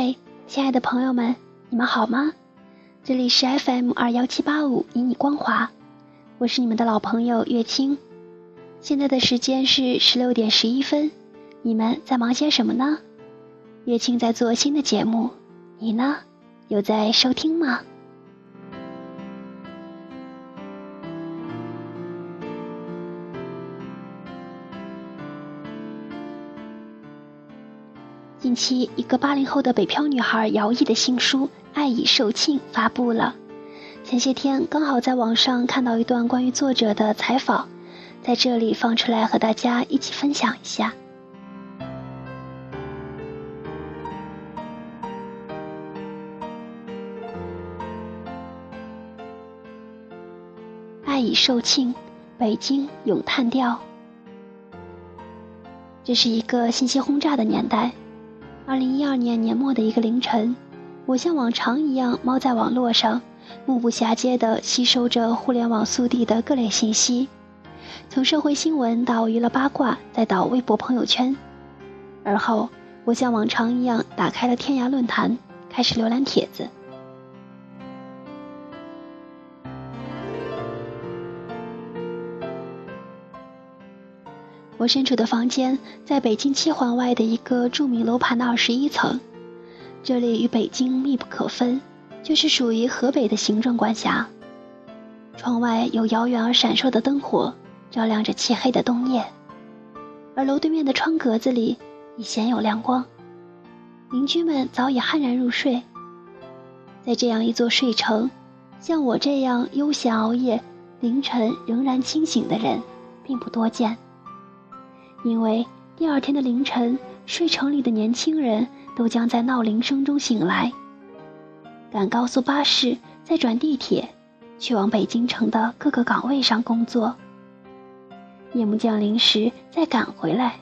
嗨，亲爱的朋友们，你们好吗？这里是 FM 二幺七八五，以你光华，我是你们的老朋友月清。现在的时间是十六点十一分，你们在忙些什么呢？月清在做新的节目，你呢？有在收听吗？期，一个八零后的北漂女孩姚毅的新书《爱已售罄》发布了。前些天刚好在网上看到一段关于作者的采访，在这里放出来和大家一起分享一下。爱已售罄，北京咏叹调。这是一个信息轰炸的年代。二零一二年年末的一个凌晨，我像往常一样猫在网络上，目不暇接地吸收着互联网速递的各类信息，从社会新闻到娱乐八卦，再到微博朋友圈。而后，我像往常一样打开了天涯论坛，开始浏览帖子。我身处的房间在北京七环外的一个著名楼盘的二十一层，这里与北京密不可分，就是属于河北的行政管辖。窗外有遥远而闪烁的灯火，照亮着漆黑的冬夜，而楼对面的窗格子里已鲜有亮光，邻居们早已酣然入睡。在这样一座睡城，像我这样悠闲熬夜、凌晨仍然清醒的人，并不多见。因为第二天的凌晨，睡城里的年轻人都将在闹铃声中醒来，赶高速巴士，再转地铁，去往北京城的各个岗位上工作。夜幕降临时再赶回来，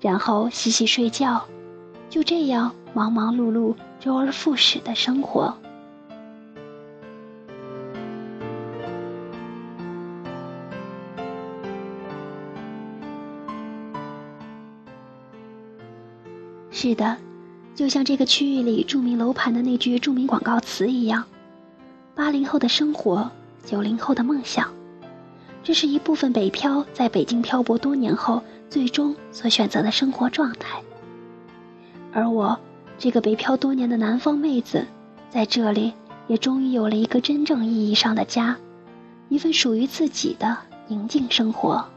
然后洗洗睡觉，就这样忙忙碌碌、周而复始的生活。是的，就像这个区域里著名楼盘的那句著名广告词一样：“八零后的生活，九零后的梦想。”这是一部分北漂在北京漂泊多年后最终所选择的生活状态。而我，这个北漂多年的南方妹子，在这里也终于有了一个真正意义上的家，一份属于自己的宁静生活。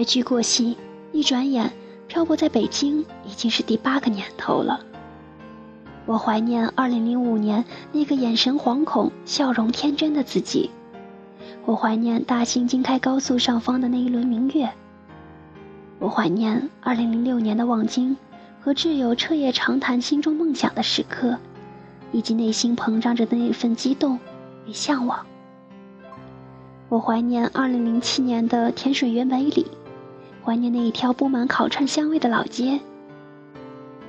白驹过隙，一转眼，漂泊在北京已经是第八个年头了。我怀念2005年那个眼神惶恐、笑容天真的自己，我怀念大兴京开高速上方的那一轮明月，我怀念2006年的望京和挚友彻夜长谈心中梦想的时刻，以及内心膨胀着的那份激动与向往。我怀念2007年的天水园北里。怀念那一条布满烤串香味的老街。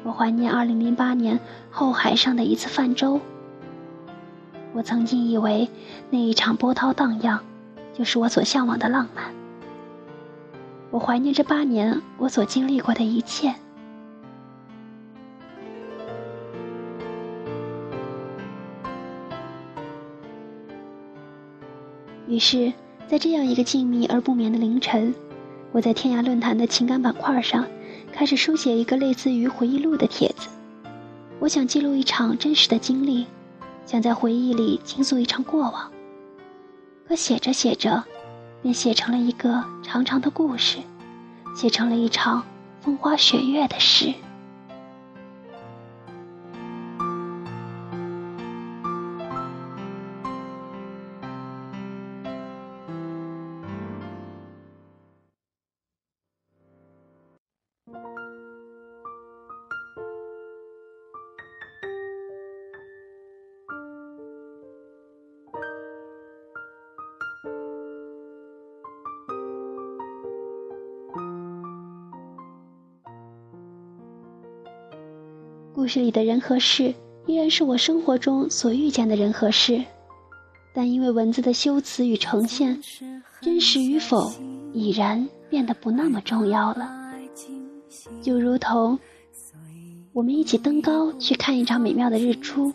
我怀念2008年后海上的一次泛舟。我曾经以为那一场波涛荡漾，就是我所向往的浪漫。我怀念这八年我所经历过的一切。于是，在这样一个静谧而不眠的凌晨。我在天涯论坛的情感板块上，开始书写一个类似于回忆录的帖子。我想记录一场真实的经历，想在回忆里倾诉一场过往。可写着写着，便写成了一个长长的故事，写成了一场风花雪月的事。故事里的人和事，依然是我生活中所遇见的人和事，但因为文字的修辞与呈现，真实与否已然变得不那么重要了。就如同我们一起登高去看一场美妙的日出，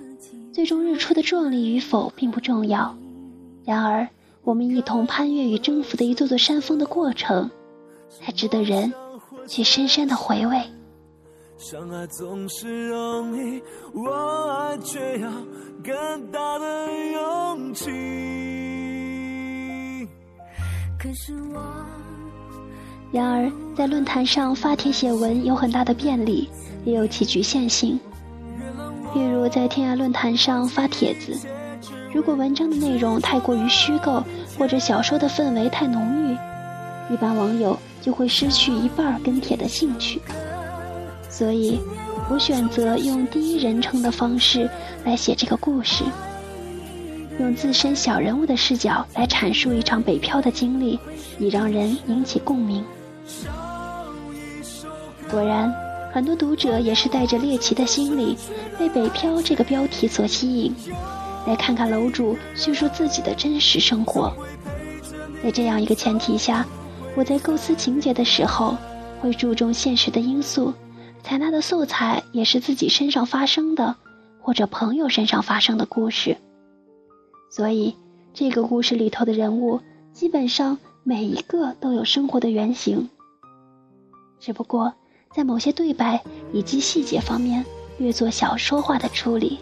最终日出的壮丽与否并不重要。然而，我们一同攀越与征服的一座座山峰的过程，才值得人去深深的回味。相爱总是容易，我爱却要更大的勇气。可是我。然而，在论坛上发帖写文有很大的便利，也有其局限性。例如，在天涯论坛上发帖子，如果文章的内容太过于虚构，或者小说的氛围太浓郁，一般网友就会失去一半跟帖的兴趣。所以，我选择用第一人称的方式来写这个故事，用自身小人物的视角来阐述一场北漂的经历，以让人引起共鸣。果然，很多读者也是带着猎奇的心理，被“北漂”这个标题所吸引，来看看楼主叙述自己的真实生活。在这样一个前提下，我在构思情节的时候，会注重现实的因素。采纳的素材也是自己身上发生的，或者朋友身上发生的故事，所以这个故事里头的人物基本上每一个都有生活的原型，只不过在某些对白以及细节方面略做小说化的处理。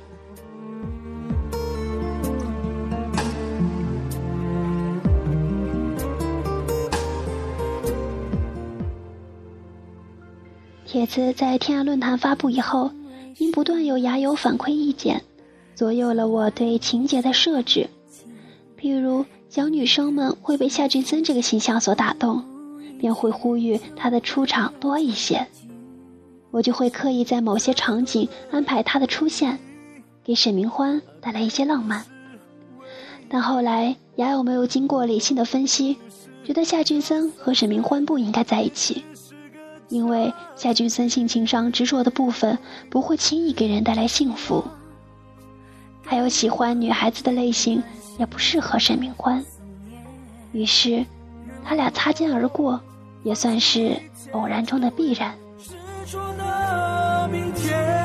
帖子在天涯论坛发布以后，因不断有牙友反馈意见，左右了我对情节的设置。譬如小女生们会被夏俊森这个形象所打动，便会呼吁他的出场多一些。我就会刻意在某些场景安排他的出现，给沈明欢带来一些浪漫。但后来牙友没有经过理性的分析，觉得夏俊森和沈明欢不应该在一起。因为夏俊森性情上执着的部分不会轻易给人带来幸福，还有喜欢女孩子的类型也不适合沈明欢，于是他俩擦肩而过，也算是偶然中的必然。执着的明天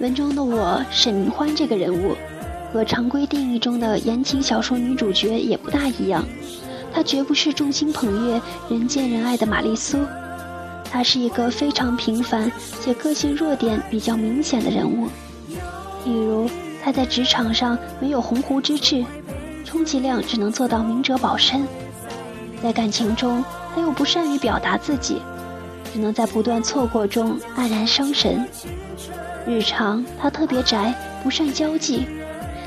文中的我沈明欢这个人物，和常规定义中的言情小说女主角也不大一样。她绝不是众星捧月、人见人爱的玛丽苏，她是一个非常平凡且个性弱点比较明显的人物。例如，她在职场上没有鸿鹄之志，充其量只能做到明哲保身；在感情中，她又不善于表达自己，只能在不断错过中黯然伤神。日常他特别宅，不善交际，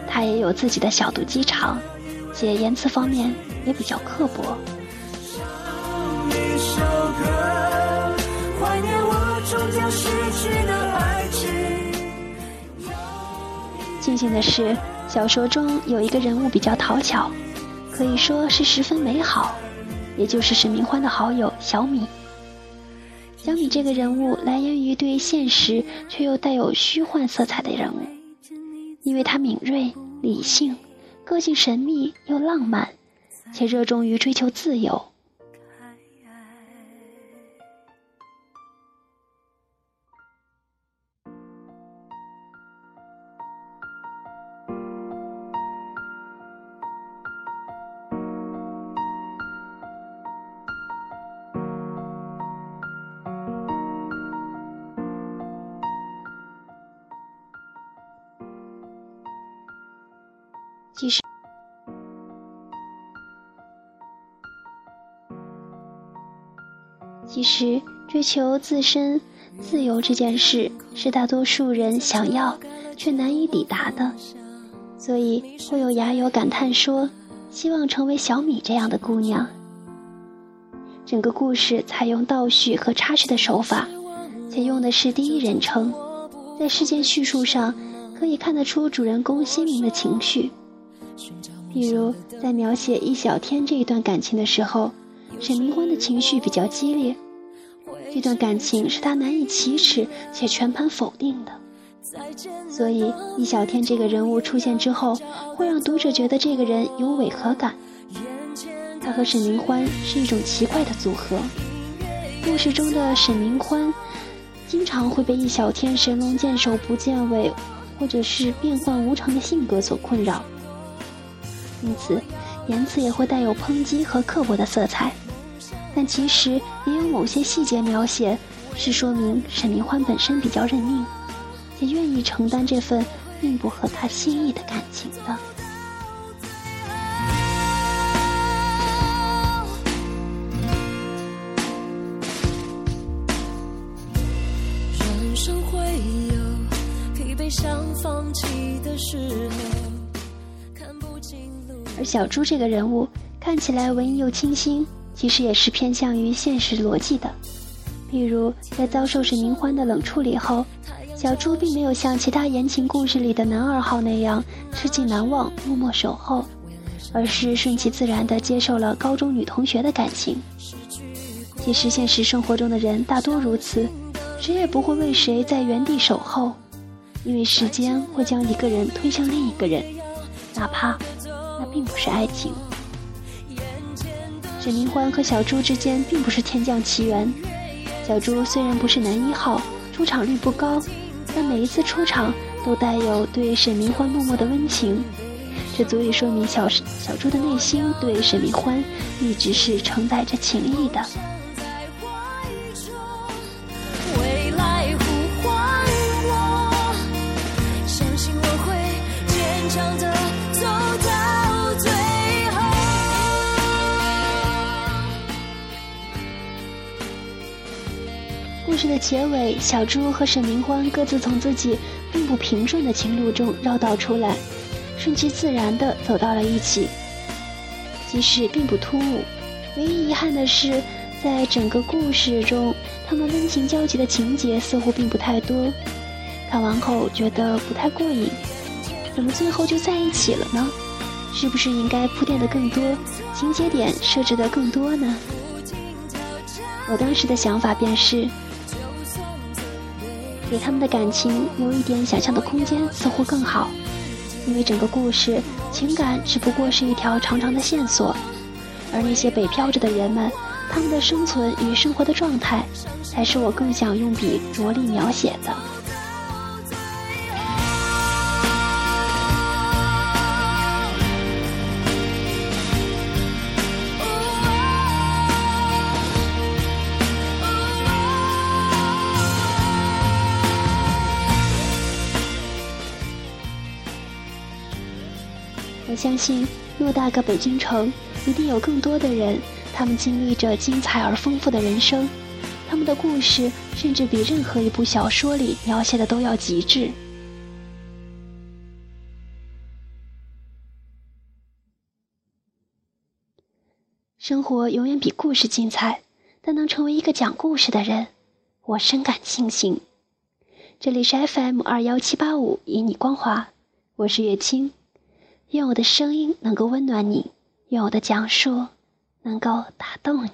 他也有自己的小肚鸡肠，且言辞方面也比较刻薄。庆幸的是，小说中有一个人物比较讨巧，可以说是十分美好，也就是沈明欢的好友小米。小米这个人物来源于对现实却又带有虚幻色彩的人物，因为他敏锐、理性，个性神秘又浪漫，且热衷于追求自由。其实追求自身自由这件事是大多数人想要却难以抵达的，所以会有牙友感叹说：“希望成为小米这样的姑娘。”整个故事采用倒叙和插叙的手法，且用的是第一人称，在事件叙述上可以看得出主人公鲜明的情绪。比如在描写易小天这一段感情的时候，沈明欢的情绪比较激烈，这段感情是他难以启齿且全盘否定的。所以，易小天这个人物出现之后，会让读者觉得这个人有违和感。他和沈明欢是一种奇怪的组合。故事中的沈明欢，经常会被易小天神龙见首不见尾，或者是变幻无常的性格所困扰，因此言辞也会带有抨击和刻薄的色彩。但其实也有某些细节描写，是说明沈明欢本身比较认命。也愿意承担这份并不合他心意的感情的。而小猪这个人物看起来文艺又清新，其实也是偏向于现实逻辑的。譬如在遭受沈明欢的冷处理后。小猪并没有像其他言情故事里的男二号那样吃尽难忘、默默守候，而是顺其自然地接受了高中女同学的感情。其实现实生活中的人大多如此，谁也不会为谁在原地守候，因为时间会将一个人推向另一个人，哪怕那并不是爱情。沈明欢和小猪之间并不是天降奇缘，小猪虽然不是男一号，出场率不高。但每一次出场都带有对沈明欢默默的温情，这足以说明小小猪的内心对沈明欢一直是承载着情谊的。故事的结尾，小猪和沈明欢各自从自己并不平顺的情路中绕道出来，顺其自然地走到了一起。即使并不突兀，唯一遗憾的是，在整个故事中，他们温情交集的情节似乎并不太多。看完后觉得不太过瘾，怎么最后就在一起了呢？是不是应该铺垫的更多，情节点设置的更多呢？我当时的想法便是。给他们的感情留一点想象的空间，似乎更好，因为整个故事情感只不过是一条长长的线索，而那些北漂着的人们，他们的生存与生活的状态，才是我更想用笔着力描写的。相信，偌大个北京城，一定有更多的人，他们经历着精彩而丰富的人生，他们的故事甚至比任何一部小说里描写的都要极致。生活永远比故事精彩，但能成为一个讲故事的人，我深感庆幸。这里是 FM 二幺七八五，以你光华，我是月清。愿我的声音能够温暖你，愿我的讲述能够打动你。